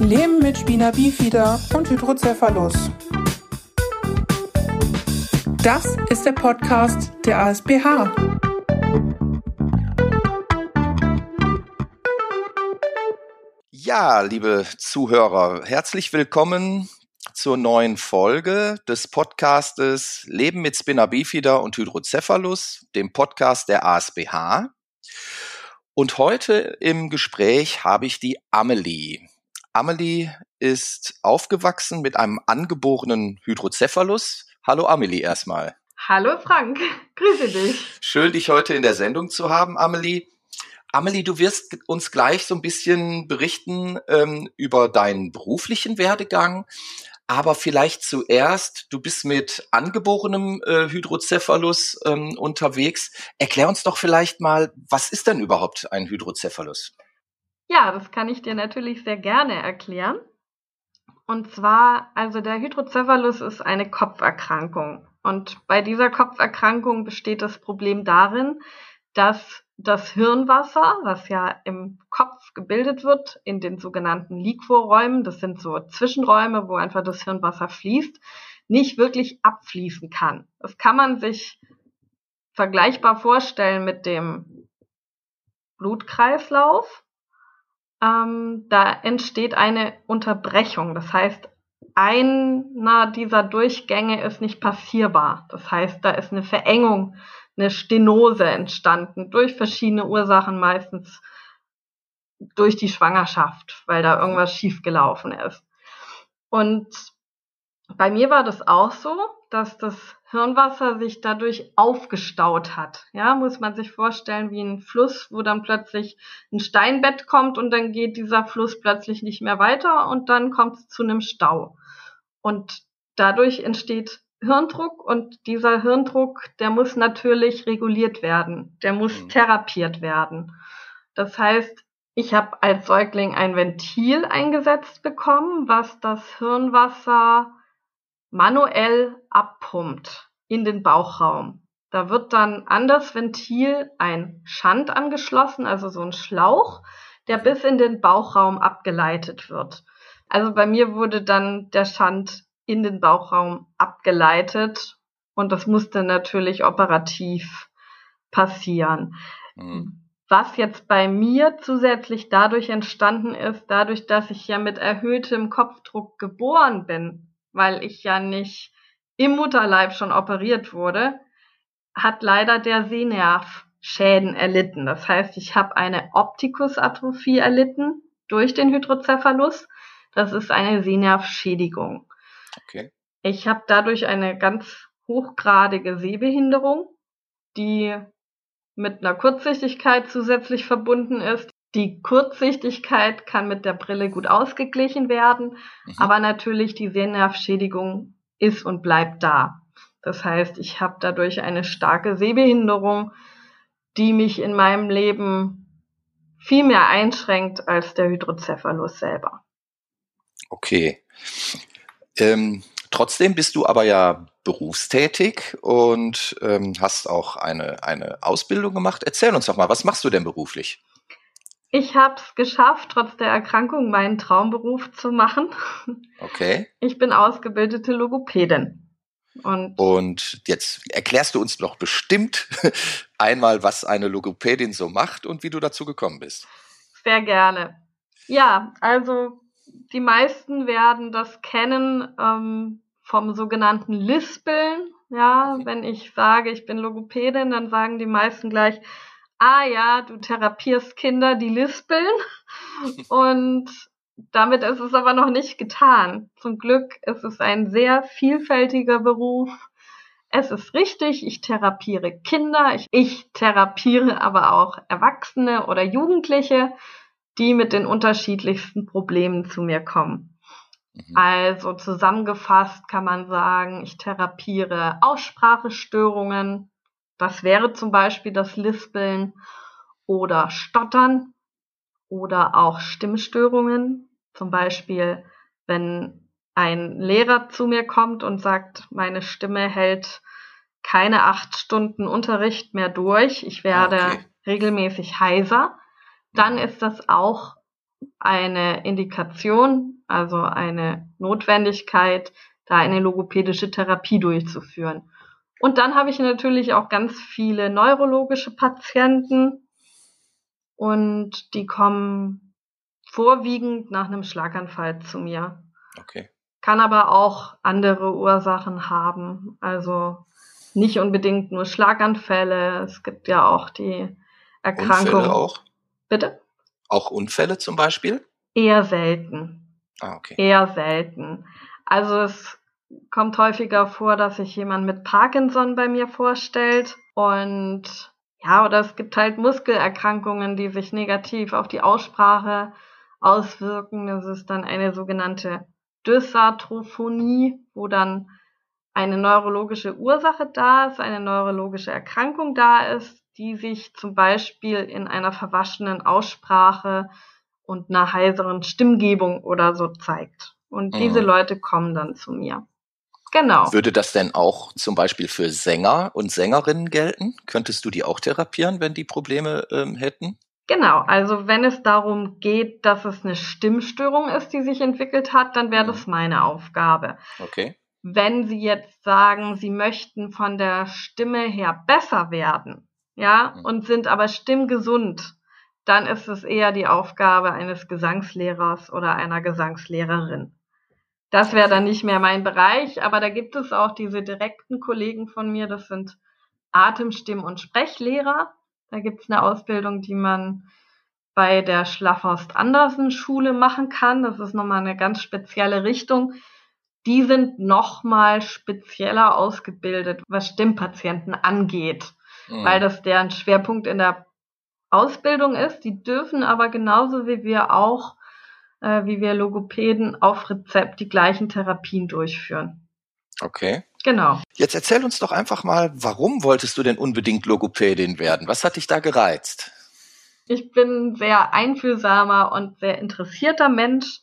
Leben mit Spina bifida und Hydrocephalus. Das ist der Podcast der ASBH. Ja, liebe Zuhörer, herzlich willkommen zur neuen Folge des Podcastes Leben mit Spina bifida und Hydrocephalus, dem Podcast der ASBH. Und heute im Gespräch habe ich die Amelie. Amelie ist aufgewachsen mit einem angeborenen Hydrocephalus. Hallo Amelie erstmal. Hallo Frank, grüße dich. Schön, dich heute in der Sendung zu haben, Amelie. Amelie, du wirst uns gleich so ein bisschen berichten ähm, über deinen beruflichen Werdegang. Aber vielleicht zuerst, du bist mit angeborenem äh, Hydrocephalus ähm, unterwegs. Erklär uns doch vielleicht mal, was ist denn überhaupt ein Hydrocephalus? Ja, das kann ich dir natürlich sehr gerne erklären. Und zwar, also der Hydrocephalus ist eine Kopferkrankung. Und bei dieser Kopferkrankung besteht das Problem darin, dass das Hirnwasser, was ja im Kopf gebildet wird, in den sogenannten Liquorräumen, das sind so Zwischenräume, wo einfach das Hirnwasser fließt, nicht wirklich abfließen kann. Das kann man sich vergleichbar vorstellen mit dem Blutkreislauf. Ähm, da entsteht eine Unterbrechung. Das heißt, einer dieser Durchgänge ist nicht passierbar. Das heißt, da ist eine Verengung eine Stenose entstanden durch verschiedene Ursachen, meistens durch die Schwangerschaft, weil da irgendwas schiefgelaufen ist. Und bei mir war das auch so, dass das Hirnwasser sich dadurch aufgestaut hat. Ja, muss man sich vorstellen wie ein Fluss, wo dann plötzlich ein Steinbett kommt und dann geht dieser Fluss plötzlich nicht mehr weiter und dann kommt es zu einem Stau. Und dadurch entsteht Hirndruck und dieser Hirndruck, der muss natürlich reguliert werden, der muss mhm. therapiert werden. Das heißt, ich habe als Säugling ein Ventil eingesetzt bekommen, was das Hirnwasser manuell abpumpt in den Bauchraum. Da wird dann an das Ventil ein Schand angeschlossen, also so ein Schlauch, der bis in den Bauchraum abgeleitet wird. Also bei mir wurde dann der Schand in den Bauchraum abgeleitet und das musste natürlich operativ passieren. Mhm. Was jetzt bei mir zusätzlich dadurch entstanden ist, dadurch, dass ich ja mit erhöhtem Kopfdruck geboren bin, weil ich ja nicht im Mutterleib schon operiert wurde, hat leider der Sehnerv Schäden erlitten. Das heißt, ich habe eine Optikusatrophie erlitten durch den Hydrocephalus. Das ist eine Sehnervschädigung. Okay. Ich habe dadurch eine ganz hochgradige Sehbehinderung, die mit einer Kurzsichtigkeit zusätzlich verbunden ist. Die Kurzsichtigkeit kann mit der Brille gut ausgeglichen werden, mhm. aber natürlich die Sehnervschädigung ist und bleibt da. Das heißt, ich habe dadurch eine starke Sehbehinderung, die mich in meinem Leben viel mehr einschränkt als der Hydrocephalus selber. Okay. Ähm, trotzdem bist du aber ja berufstätig und ähm, hast auch eine, eine Ausbildung gemacht. Erzähl uns doch mal, was machst du denn beruflich? Ich habe es geschafft, trotz der Erkrankung meinen Traumberuf zu machen. Okay. Ich bin ausgebildete Logopädin. Und, und jetzt erklärst du uns doch bestimmt einmal, was eine Logopädin so macht und wie du dazu gekommen bist. Sehr gerne. Ja, also die meisten werden das kennen ähm, vom sogenannten Lispeln. Ja, wenn ich sage, ich bin Logopädin, dann sagen die meisten gleich, ah ja, du therapierst Kinder, die lispeln. Und damit ist es aber noch nicht getan. Zum Glück ist es ein sehr vielfältiger Beruf. Es ist richtig, ich therapiere Kinder, ich, ich therapiere aber auch Erwachsene oder Jugendliche die mit den unterschiedlichsten Problemen zu mir kommen. Mhm. Also zusammengefasst kann man sagen, ich therapiere Aussprachestörungen. Das wäre zum Beispiel das Lispeln oder Stottern oder auch Stimmstörungen. Zum Beispiel, wenn ein Lehrer zu mir kommt und sagt, meine Stimme hält keine acht Stunden Unterricht mehr durch. Ich werde okay. regelmäßig heiser dann ist das auch eine Indikation, also eine Notwendigkeit, da eine logopädische Therapie durchzuführen. Und dann habe ich natürlich auch ganz viele neurologische Patienten und die kommen vorwiegend nach einem Schlaganfall zu mir. Okay. Kann aber auch andere Ursachen haben. Also nicht unbedingt nur Schlaganfälle. Es gibt ja auch die Erkrankung. Unfälle auch? Bitte? Auch Unfälle zum Beispiel? Eher selten. Ah, okay. Eher selten. Also es kommt häufiger vor, dass sich jemand mit Parkinson bei mir vorstellt und ja, oder es gibt halt Muskelerkrankungen, die sich negativ auf die Aussprache auswirken. Das ist dann eine sogenannte Dysarthrophonie, wo dann eine neurologische Ursache da ist, eine neurologische Erkrankung da ist, die sich zum Beispiel in einer verwaschenen Aussprache und einer heiseren Stimmgebung oder so zeigt. Und mhm. diese Leute kommen dann zu mir. Genau. Würde das denn auch zum Beispiel für Sänger und Sängerinnen gelten? Könntest du die auch therapieren, wenn die Probleme ähm, hätten? Genau, also wenn es darum geht, dass es eine Stimmstörung ist, die sich entwickelt hat, dann wäre das mhm. meine Aufgabe. Okay. Wenn Sie jetzt sagen, Sie möchten von der Stimme her besser werden, ja, mhm. und sind aber stimmgesund, dann ist es eher die Aufgabe eines Gesangslehrers oder einer Gesangslehrerin. Das wäre dann nicht mehr mein Bereich, aber da gibt es auch diese direkten Kollegen von mir, das sind Atemstimm- und Sprechlehrer. Da gibt es eine Ausbildung, die man bei der Schlafhorst Andersen Schule machen kann. Das ist nochmal eine ganz spezielle Richtung. Die sind nochmal spezieller ausgebildet, was Stimmpatienten angeht, mhm. weil das deren Schwerpunkt in der Ausbildung ist. Die dürfen aber genauso wie wir auch äh, wie wir Logopäden auf Rezept die gleichen Therapien durchführen. Okay. Genau. Jetzt erzähl uns doch einfach mal, warum wolltest du denn unbedingt Logopädin werden? Was hat dich da gereizt? Ich bin sehr einfühlsamer und sehr interessierter Mensch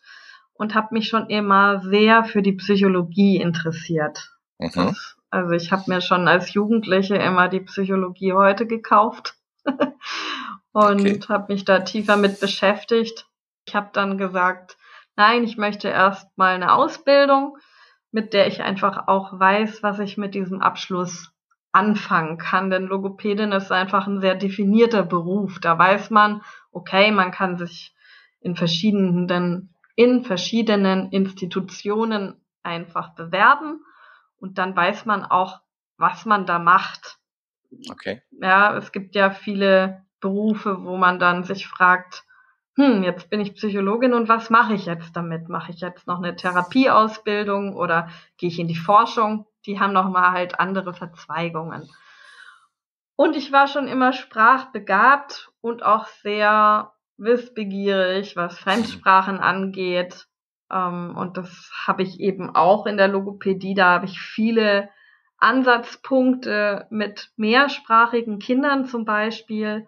und habe mich schon immer sehr für die Psychologie interessiert. Mhm. also ich habe mir schon als Jugendliche immer die Psychologie heute gekauft und okay. habe mich da tiefer mit beschäftigt ich habe dann gesagt, nein, ich möchte erst mal eine Ausbildung, mit der ich einfach auch weiß, was ich mit diesem Abschluss anfangen kann. Denn Logopädin ist einfach ein sehr definierter Beruf. Da weiß man, okay, man kann sich in verschiedenen, in verschiedenen Institutionen einfach bewerben und dann weiß man auch, was man da macht. Okay. Ja, es gibt ja viele Berufe, wo man dann sich fragt, hm, jetzt bin ich Psychologin und was mache ich jetzt damit? Mache ich jetzt noch eine Therapieausbildung oder gehe ich in die Forschung? Die haben noch mal halt andere Verzweigungen. Und ich war schon immer sprachbegabt und auch sehr wissbegierig, was Fremdsprachen angeht. Ähm, und das habe ich eben auch in der Logopädie. Da habe ich viele Ansatzpunkte mit mehrsprachigen Kindern zum Beispiel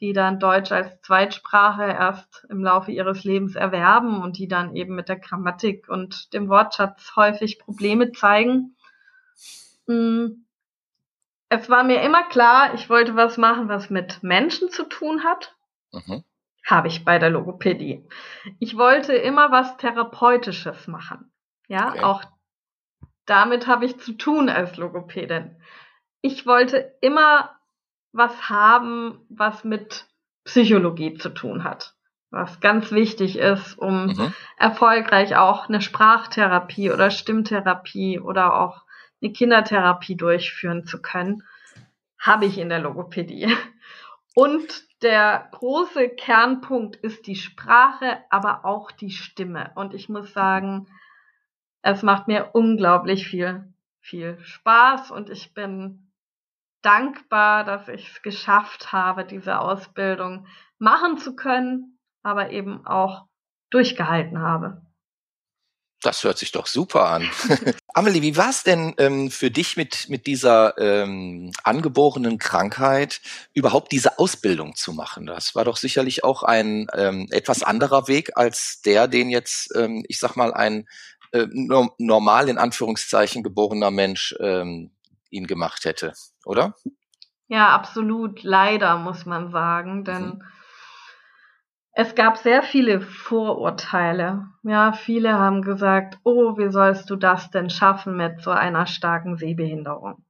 die dann Deutsch als Zweitsprache erst im Laufe ihres Lebens erwerben und die dann eben mit der Grammatik und dem Wortschatz häufig Probleme zeigen. Hm. Es war mir immer klar, ich wollte was machen, was mit Menschen zu tun hat. Mhm. Habe ich bei der Logopädie. Ich wollte immer was Therapeutisches machen. Ja, okay. auch damit habe ich zu tun als Logopädin. Ich wollte immer was haben, was mit Psychologie zu tun hat. Was ganz wichtig ist, um mhm. erfolgreich auch eine Sprachtherapie oder Stimmtherapie oder auch eine Kindertherapie durchführen zu können, habe ich in der Logopädie. Und der große Kernpunkt ist die Sprache, aber auch die Stimme. Und ich muss sagen, es macht mir unglaublich viel, viel Spaß und ich bin dankbar, dass ich es geschafft habe, diese Ausbildung machen zu können, aber eben auch durchgehalten habe. Das hört sich doch super an. Amelie, wie war es denn ähm, für dich mit, mit dieser ähm, angeborenen Krankheit, überhaupt diese Ausbildung zu machen? Das war doch sicherlich auch ein ähm, etwas anderer Weg als der, den jetzt, ähm, ich sag mal, ein äh, normal in Anführungszeichen geborener Mensch ähm, ihn gemacht hätte, oder? Ja, absolut. Leider muss man sagen, denn mhm. es gab sehr viele Vorurteile. Ja, viele haben gesagt, oh, wie sollst du das denn schaffen mit so einer starken Sehbehinderung?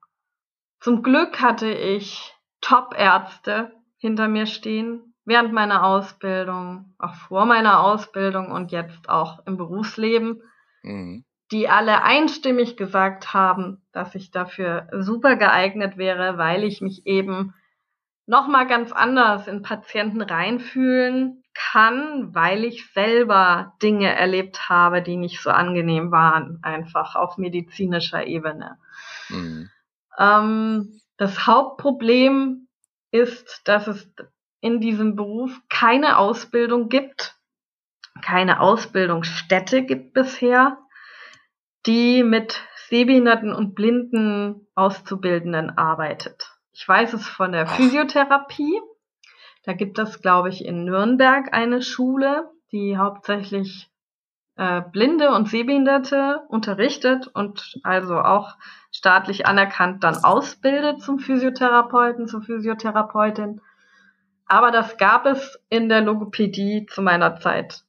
Zum Glück hatte ich Top-Ärzte hinter mir stehen, während meiner Ausbildung, auch vor meiner Ausbildung und jetzt auch im Berufsleben, mhm. Die alle einstimmig gesagt haben, dass ich dafür super geeignet wäre, weil ich mich eben nochmal ganz anders in Patienten reinfühlen kann, weil ich selber Dinge erlebt habe, die nicht so angenehm waren, einfach auf medizinischer Ebene. Mhm. Ähm, das Hauptproblem ist, dass es in diesem Beruf keine Ausbildung gibt, keine Ausbildungsstätte gibt bisher, die mit Sehbehinderten und Blinden Auszubildenden arbeitet. Ich weiß es von der Physiotherapie. Da gibt es, glaube ich, in Nürnberg eine Schule, die hauptsächlich äh, Blinde und Sehbehinderte unterrichtet und also auch staatlich anerkannt dann ausbildet zum Physiotherapeuten, zur Physiotherapeutin. Aber das gab es in der Logopädie zu meiner Zeit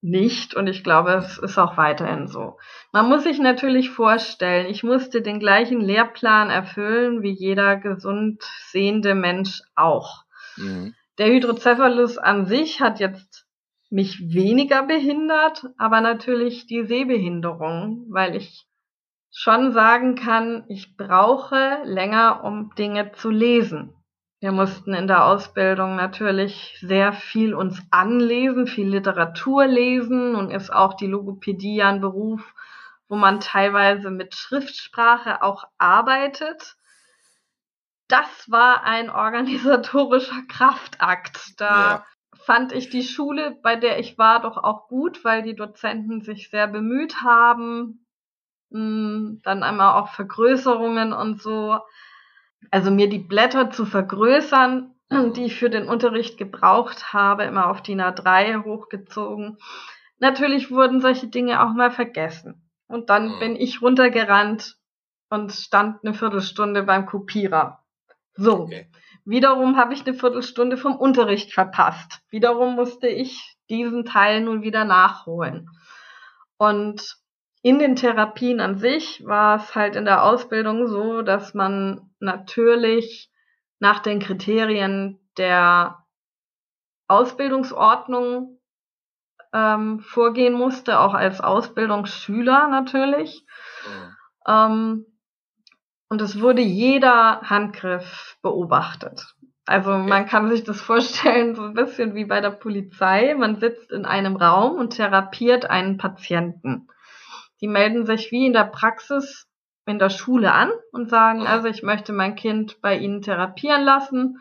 nicht und ich glaube, es ist auch weiterhin so. Man muss sich natürlich vorstellen, ich musste den gleichen Lehrplan erfüllen wie jeder gesund sehende Mensch auch. Mhm. Der Hydrocephalus an sich hat jetzt mich weniger behindert, aber natürlich die Sehbehinderung, weil ich schon sagen kann, ich brauche länger, um Dinge zu lesen. Wir mussten in der Ausbildung natürlich sehr viel uns anlesen, viel Literatur lesen und ist auch die Logopädie ein Beruf, wo man teilweise mit Schriftsprache auch arbeitet. Das war ein organisatorischer Kraftakt. Da ja. fand ich die Schule, bei der ich war, doch auch gut, weil die Dozenten sich sehr bemüht haben. Hm, dann einmal auch Vergrößerungen und so also mir die Blätter zu vergrößern, die ich für den Unterricht gebraucht habe, immer auf DIN A3 hochgezogen. Natürlich wurden solche Dinge auch mal vergessen. Und dann mhm. bin ich runtergerannt und stand eine Viertelstunde beim Kopierer. So. Okay. Wiederum habe ich eine Viertelstunde vom Unterricht verpasst. Wiederum musste ich diesen Teil nun wieder nachholen. Und in den Therapien an sich war es halt in der Ausbildung so, dass man natürlich nach den Kriterien der Ausbildungsordnung ähm, vorgehen musste, auch als Ausbildungsschüler natürlich. Mhm. Ähm, und es wurde jeder Handgriff beobachtet. Also okay. man kann sich das vorstellen, so ein bisschen wie bei der Polizei. Man sitzt in einem Raum und therapiert einen Patienten. Die melden sich wie in der Praxis in der Schule an und sagen, also ich möchte mein Kind bei Ihnen therapieren lassen.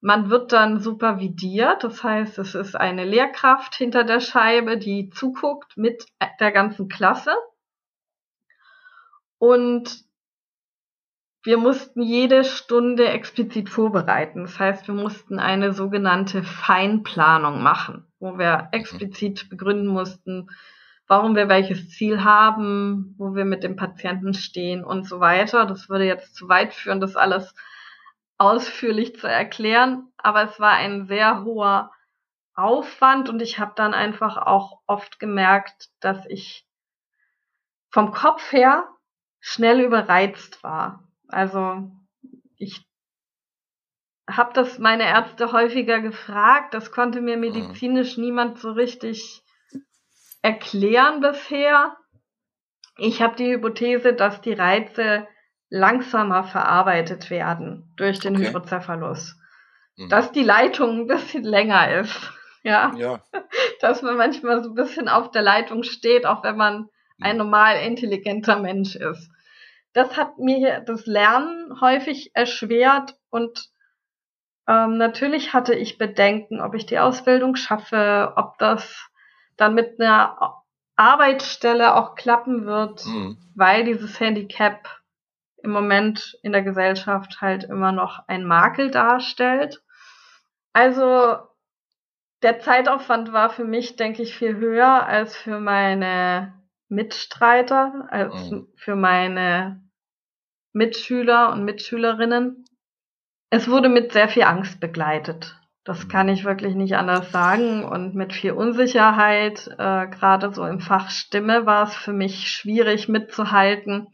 Man wird dann supervidiert, das heißt, es ist eine Lehrkraft hinter der Scheibe, die zuguckt mit der ganzen Klasse. Und wir mussten jede Stunde explizit vorbereiten. Das heißt, wir mussten eine sogenannte Feinplanung machen, wo wir mhm. explizit begründen mussten, warum wir welches Ziel haben, wo wir mit dem Patienten stehen und so weiter. Das würde jetzt zu weit führen, das alles ausführlich zu erklären, aber es war ein sehr hoher Aufwand und ich habe dann einfach auch oft gemerkt, dass ich vom Kopf her schnell überreizt war. Also ich habe das meine Ärzte häufiger gefragt, das konnte mir mhm. medizinisch niemand so richtig erklären bisher. Ich habe die Hypothese, dass die Reize langsamer verarbeitet werden durch den okay. Hydrocephalus. Mhm. Dass die Leitung ein bisschen länger ist. Ja? ja. Dass man manchmal so ein bisschen auf der Leitung steht, auch wenn man ein mhm. normal intelligenter Mensch ist. Das hat mir das Lernen häufig erschwert und ähm, natürlich hatte ich Bedenken, ob ich die Ausbildung schaffe, ob das dann mit einer Arbeitsstelle auch klappen wird, mhm. weil dieses Handicap im Moment in der Gesellschaft halt immer noch ein Makel darstellt. Also der Zeitaufwand war für mich, denke ich, viel höher als für meine Mitstreiter, als mhm. für meine Mitschüler und Mitschülerinnen. Es wurde mit sehr viel Angst begleitet. Das kann ich wirklich nicht anders sagen. Und mit viel Unsicherheit, äh, gerade so im Fach Stimme, war es für mich schwierig mitzuhalten,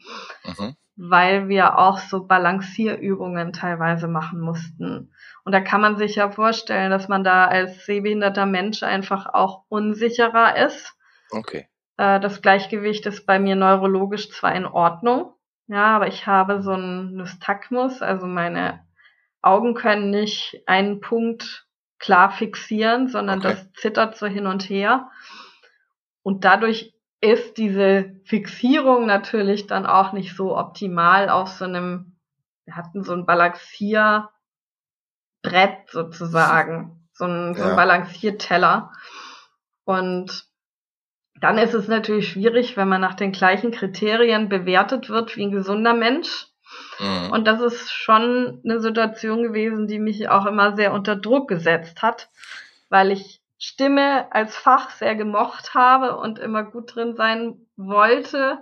mhm. weil wir auch so Balancierübungen teilweise machen mussten. Und da kann man sich ja vorstellen, dass man da als sehbehinderter Mensch einfach auch unsicherer ist. Okay. Äh, das Gleichgewicht ist bei mir neurologisch zwar in Ordnung, ja, aber ich habe so einen Nystagmus, also meine Augen können nicht einen Punkt klar fixieren, sondern okay. das zittert so hin und her. Und dadurch ist diese Fixierung natürlich dann auch nicht so optimal auf so einem, wir hatten so ein Balancierbrett sozusagen, so ein, so ein ja. Balancierteller. Und dann ist es natürlich schwierig, wenn man nach den gleichen Kriterien bewertet wird wie ein gesunder Mensch. Mhm. Und das ist schon eine Situation gewesen, die mich auch immer sehr unter Druck gesetzt hat, weil ich Stimme als Fach sehr gemocht habe und immer gut drin sein wollte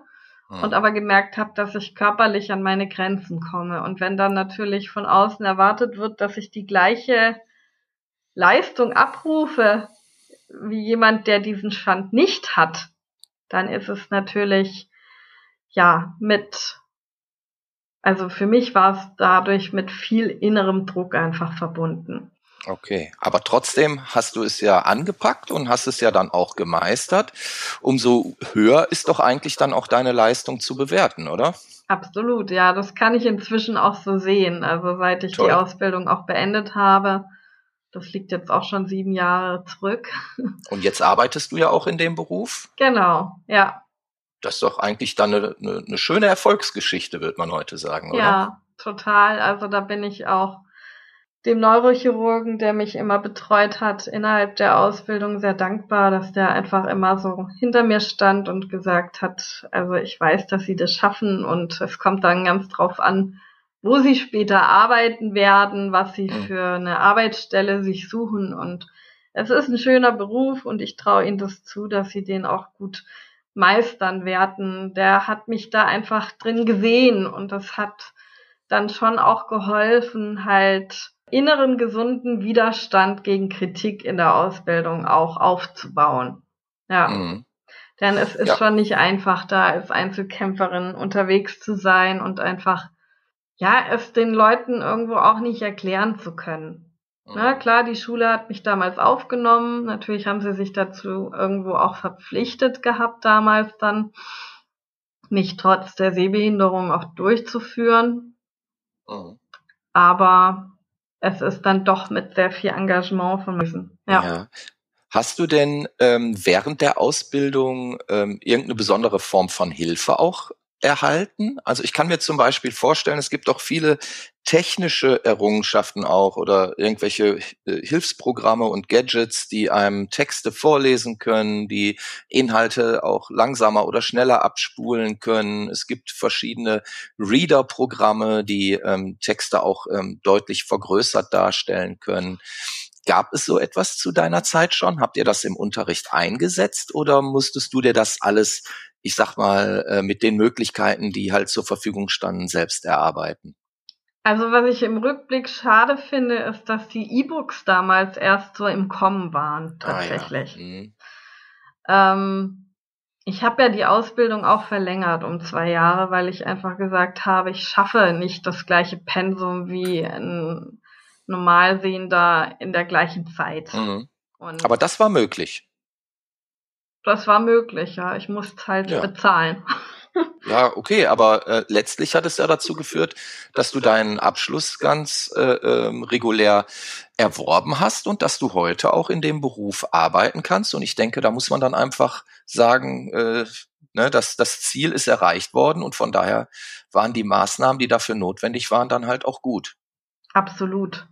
mhm. und aber gemerkt habe, dass ich körperlich an meine Grenzen komme. Und wenn dann natürlich von außen erwartet wird, dass ich die gleiche Leistung abrufe wie jemand, der diesen Stand nicht hat, dann ist es natürlich ja mit also für mich war es dadurch mit viel innerem Druck einfach verbunden. Okay, aber trotzdem hast du es ja angepackt und hast es ja dann auch gemeistert. Umso höher ist doch eigentlich dann auch deine Leistung zu bewerten, oder? Absolut, ja, das kann ich inzwischen auch so sehen. Also seit ich Toll. die Ausbildung auch beendet habe, das liegt jetzt auch schon sieben Jahre zurück. Und jetzt arbeitest du ja auch in dem Beruf? Genau, ja das ist doch eigentlich dann eine, eine, eine schöne Erfolgsgeschichte, wird man heute sagen, oder? Ja, total. Also da bin ich auch dem Neurochirurgen, der mich immer betreut hat, innerhalb der Ausbildung sehr dankbar, dass der einfach immer so hinter mir stand und gesagt hat, also ich weiß, dass sie das schaffen und es kommt dann ganz drauf an, wo sie später arbeiten werden, was sie mhm. für eine Arbeitsstelle sich suchen und es ist ein schöner Beruf und ich traue ihnen das zu, dass sie den auch gut meistern werden. Der hat mich da einfach drin gesehen und das hat dann schon auch geholfen, halt inneren gesunden Widerstand gegen Kritik in der Ausbildung auch aufzubauen. Ja. Mhm. Denn es ist ja. schon nicht einfach, da als Einzelkämpferin unterwegs zu sein und einfach, ja, es den Leuten irgendwo auch nicht erklären zu können. Na klar, die Schule hat mich damals aufgenommen. Natürlich haben sie sich dazu irgendwo auch verpflichtet gehabt, damals dann, mich trotz der Sehbehinderung auch durchzuführen. Mhm. Aber es ist dann doch mit sehr viel Engagement von müssen. Ja. ja. Hast du denn ähm, während der Ausbildung ähm, irgendeine besondere Form von Hilfe auch erhalten? Also ich kann mir zum Beispiel vorstellen, es gibt auch viele technische Errungenschaften auch oder irgendwelche äh, Hilfsprogramme und Gadgets, die einem Texte vorlesen können, die Inhalte auch langsamer oder schneller abspulen können. Es gibt verschiedene Reader-Programme, die ähm, Texte auch ähm, deutlich vergrößert darstellen können. Gab es so etwas zu deiner Zeit schon? Habt ihr das im Unterricht eingesetzt oder musstest du dir das alles ich sag mal, äh, mit den Möglichkeiten, die halt zur Verfügung standen, selbst erarbeiten. Also was ich im Rückblick schade finde, ist, dass die E-Books damals erst so im Kommen waren, tatsächlich. Ah, ja. mhm. ähm, ich habe ja die Ausbildung auch verlängert um zwei Jahre, weil ich einfach gesagt habe, ich schaffe nicht das gleiche Pensum wie ein Normalsehender in der gleichen Zeit. Mhm. Aber das war möglich. Das war möglich, ja. Ich musste halt ja. bezahlen. Ja, okay, aber äh, letztlich hat es ja dazu geführt, dass du deinen Abschluss ganz äh, ähm, regulär erworben hast und dass du heute auch in dem Beruf arbeiten kannst. Und ich denke, da muss man dann einfach sagen, äh, ne, dass das Ziel ist erreicht worden und von daher waren die Maßnahmen, die dafür notwendig waren, dann halt auch gut. Absolut.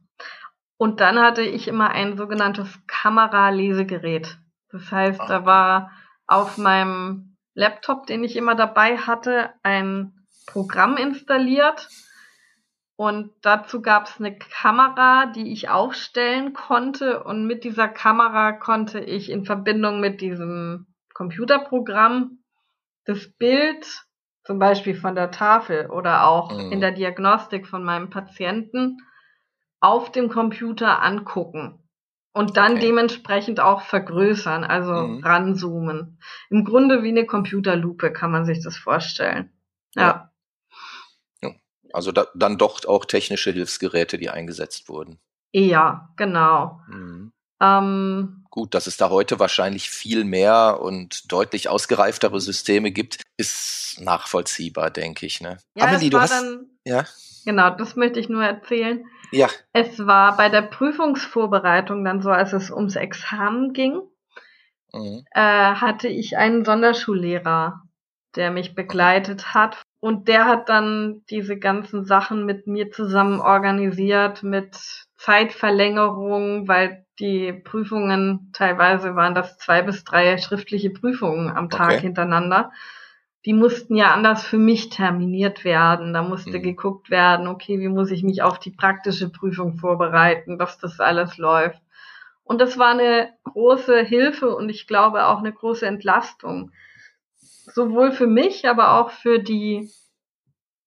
Und dann hatte ich immer ein sogenanntes Kameralesegerät. Das heißt, da war auf meinem Laptop, den ich immer dabei hatte, ein Programm installiert. Und dazu gab es eine Kamera, die ich aufstellen konnte. Und mit dieser Kamera konnte ich in Verbindung mit diesem Computerprogramm das Bild, zum Beispiel von der Tafel oder auch mhm. in der Diagnostik von meinem Patienten, auf dem Computer angucken. Und dann Okay. dementsprechend auch vergrößern, also Mhm. ranzoomen. Im Grunde wie eine Computerlupe kann man sich das vorstellen. Ja. Also da, dann doch auch technische Hilfsgeräte, die eingesetzt wurden. Ja, genau. Mhm. Ähm, Gut, dass es da heute wahrscheinlich viel mehr und deutlich ausgereiftere Systeme gibt, ist nachvollziehbar, denke ich. Ne? ja, Amelie, es du hast, dann, ja, genau, das möchte ich nur erzählen. Ja, Es war bei der Prüfungsvorbereitung dann so, als es ums Examen ging, mhm. äh, hatte ich einen Sonderschullehrer, der mich begleitet hat. Und der hat dann diese ganzen Sachen mit mir zusammen organisiert, mit Zeitverlängerung, weil die Prüfungen, teilweise waren das zwei bis drei schriftliche Prüfungen am Tag Okay. hintereinander. Die mussten ja anders für mich terminiert werden. Da musste Mhm. geguckt werden, okay, wie muss ich mich auf die praktische Prüfung vorbereiten, dass das alles läuft. Und das war eine große Hilfe und ich glaube auch eine große Entlastung. Sowohl für mich, aber auch für die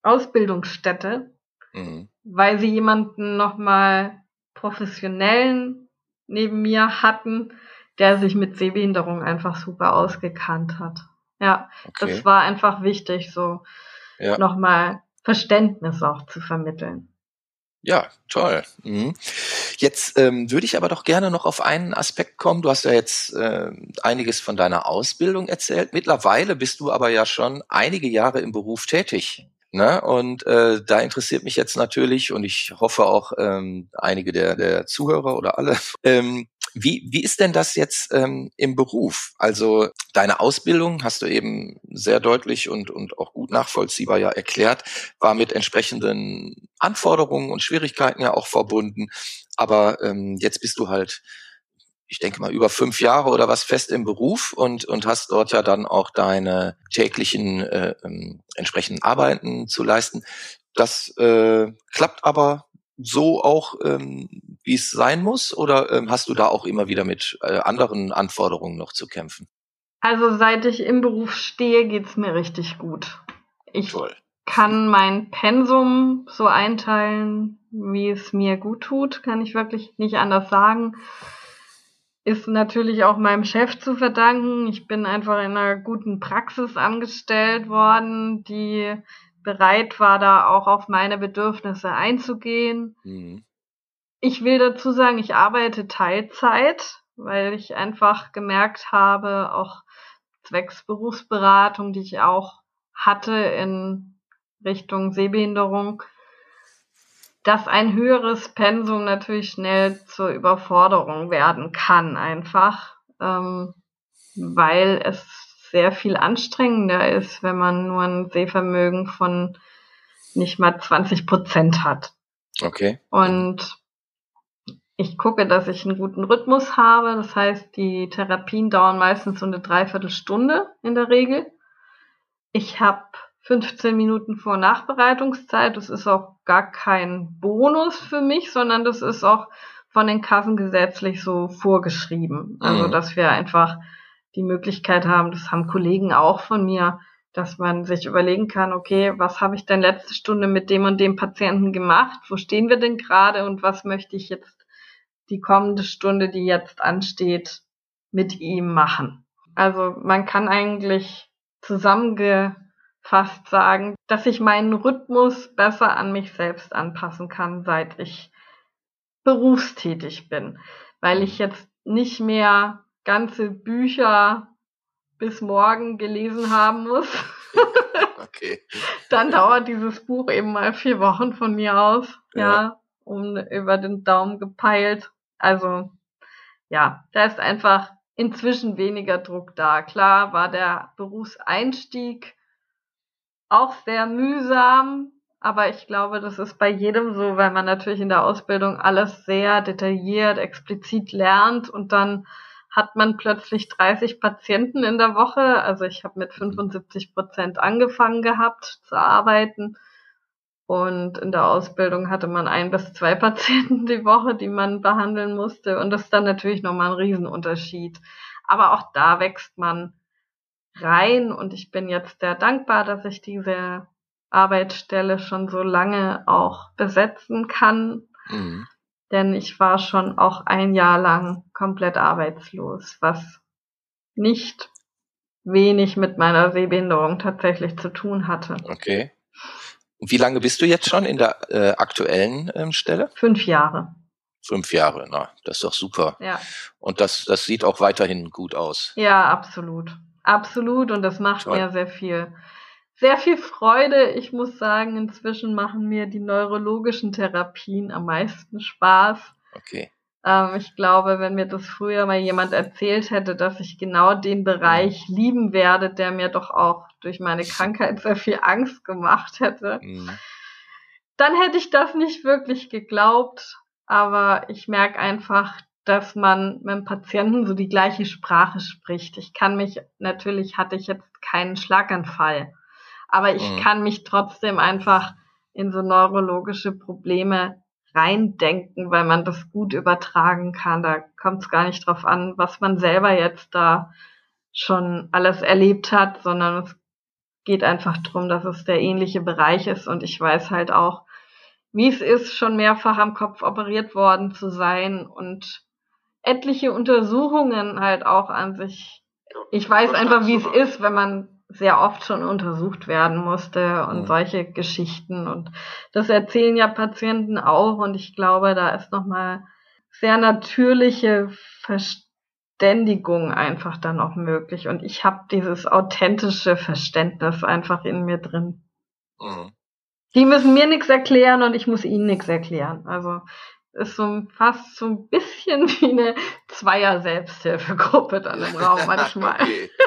Ausbildungsstätte, Mhm. weil sie jemanden nochmal professionellen neben mir hatten, der sich mit Sehbehinderung einfach super ausgekannt hat. Ja, Okay. das war einfach wichtig, so Ja. nochmal Verständnis auch zu vermitteln. Ja, toll. Mhm. Jetzt ähm, würde ich aber doch gerne noch auf einen Aspekt kommen. Du hast ja jetzt äh, einiges von deiner Ausbildung erzählt. Mittlerweile bist du aber ja schon einige Jahre im Beruf tätig. Ne? Und äh, da interessiert mich jetzt natürlich, und ich hoffe auch ähm, einige der, der Zuhörer oder alle, ähm, wie, wie ist denn das jetzt ähm, im Beruf? Also deine Ausbildung hast du eben sehr deutlich und, und auch gut nachvollziehbar ja erklärt, war mit entsprechenden Anforderungen und Schwierigkeiten ja auch verbunden. Aber ähm, jetzt bist du halt, ich denke mal, über fünf Jahre oder was fest im Beruf und, und hast dort ja dann auch deine täglichen äh, ähm, entsprechenden Arbeiten zu leisten. Das äh, klappt aber so auch, ähm, wie es sein muss? Oder ähm, hast du da auch immer wieder mit äh, anderen Anforderungen noch zu kämpfen? Also seit ich im Beruf stehe, geht's mir richtig gut. Ich Toll. kann mein Pensum so einteilen, wie es mir gut tut, kann ich wirklich nicht anders sagen. Ist natürlich auch meinem Chef zu verdanken. Ich bin einfach in einer guten Praxis angestellt worden, die bereit war, da auch auf meine Bedürfnisse einzugehen. Mhm. Ich will dazu sagen, ich arbeite Teilzeit, weil ich einfach gemerkt habe, auch zwecks Berufsberatung, die ich auch hatte in Richtung Sehbehinderung, dass ein höheres Pensum natürlich schnell zur Überforderung werden kann, einfach, ähm, weil es sehr viel anstrengender ist, wenn man nur ein Sehvermögen von nicht mal 20 Prozent hat. Okay. Und ich gucke, dass ich einen guten Rhythmus habe. Das heißt, die Therapien dauern meistens so eine Dreiviertelstunde in der Regel. Ich habe 15 Minuten Vor- Nachbereitungszeit. Das ist auch gar kein Bonus für mich, sondern das ist auch von den Kassen gesetzlich so vorgeschrieben. Also, Mhm. dass wir einfach die Möglichkeit haben, das haben Kollegen auch von mir, dass man sich überlegen kann, okay, was habe ich denn letzte Stunde mit dem und dem Patienten gemacht? Wo stehen wir denn gerade und was möchte ich jetzt die kommende Stunde, die jetzt ansteht, mit ihm machen? Also man kann eigentlich zusammengefasst sagen, dass ich meinen Rhythmus besser an mich selbst anpassen kann, seit ich berufstätig bin, weil ich jetzt nicht mehr ganze Bücher bis morgen gelesen haben muss. Okay. Dann dauert dieses Buch eben mal vier Wochen von mir aus, ja, Ja. um über den Daumen gepeilt. Also ja, da ist einfach inzwischen weniger Druck da. Klar war der Berufseinstieg auch sehr mühsam, aber ich glaube, das ist bei jedem so, weil man natürlich in der Ausbildung alles sehr detailliert, explizit lernt und dann hat man plötzlich 30 Patienten in der Woche. Also ich habe mit 75 Prozent angefangen gehabt zu arbeiten. Und in der Ausbildung hatte man ein bis zwei Patienten die Woche, die man behandeln musste. Und das ist dann natürlich nochmal ein Riesenunterschied. Aber auch da wächst man rein. Und ich bin jetzt sehr dankbar, dass ich diese Arbeitsstelle schon so lange auch besetzen kann. Mhm. denn ich war schon auch ein Jahr lang komplett arbeitslos, was nicht wenig mit meiner Sehbehinderung tatsächlich zu tun hatte. Okay. Und wie lange bist du jetzt schon in der äh, aktuellen ähm, Stelle? Fünf Jahre. Fünf Jahre, na, das ist doch super. Ja. Und das, das sieht auch weiterhin gut aus. Ja, absolut. Absolut. Und das macht Toll. mir sehr viel, sehr viel Freude. Ich muss sagen, inzwischen machen mir die neurologischen Therapien am meisten Spaß. Okay. Ähm, ich glaube, wenn mir das früher mal jemand erzählt hätte, dass ich genau den Bereich lieben werde, der mir doch auch durch meine Krankheit sehr viel Angst gemacht hätte, Mhm. dann hätte ich das nicht wirklich geglaubt. Aber ich merke einfach, dass man mit dem Patienten so die gleiche Sprache spricht. Ich kann mich, natürlich hatte ich jetzt keinen Schlaganfall, aber ich Mhm. kann mich trotzdem einfach in so neurologische Probleme reindenken, weil man das gut übertragen kann. Da kommt es gar nicht drauf an, was man selber jetzt da schon alles erlebt hat, sondern es geht einfach drum, dass es der ähnliche Bereich ist und ich weiß halt auch, wie es ist, schon mehrfach am Kopf operiert worden zu sein und etliche Untersuchungen halt auch an sich. Ich weiß einfach, wie es ist, wenn man sehr oft schon untersucht werden musste und Mhm. solche Geschichten. Und das erzählen ja Patienten auch. Und ich glaube, da ist nochmal sehr natürliche Verständigung einfach dann auch möglich. Und ich habe dieses authentische Verständnis einfach in mir drin. Mhm. Die müssen mir nichts erklären und ich muss ihnen nichts erklären. Also ist so fast so ein bisschen wie eine Zweier-Selbsthilfegruppe dann im Raum manchmal. okay.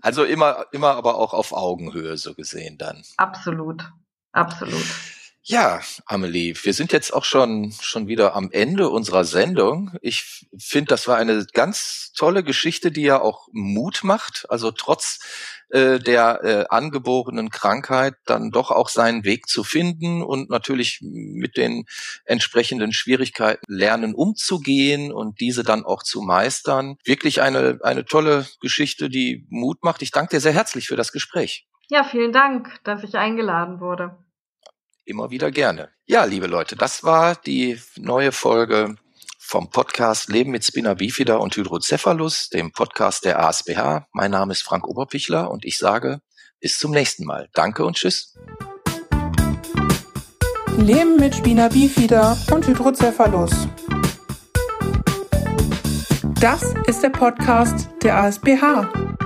Also immer, immer aber auch auf Augenhöhe so gesehen dann. Absolut. Absolut. Ja, Amelie, wir sind jetzt auch schon, schon wieder am Ende unserer Sendung. Ich finde, das war eine ganz tolle Geschichte, die ja auch Mut macht. Also trotz äh, der äh, angeborenen Krankheit dann doch auch seinen Weg zu finden und natürlich mit den entsprechenden Schwierigkeiten lernen umzugehen und diese dann auch zu meistern. Wirklich eine, eine tolle Geschichte, die Mut macht. Ich danke dir sehr herzlich für das Gespräch. Ja, vielen Dank, dass ich eingeladen wurde. Immer wieder gerne. Ja, liebe Leute, das war die neue Folge vom Podcast Leben mit Spina Bifida und Hydrocephalus, dem Podcast der ASBH. Mein Name ist Frank Oberpichler und ich sage bis zum nächsten Mal. Danke und tschüss. Leben mit Spina Bifida und Hydrocephalus. Das ist der Podcast der ASBH.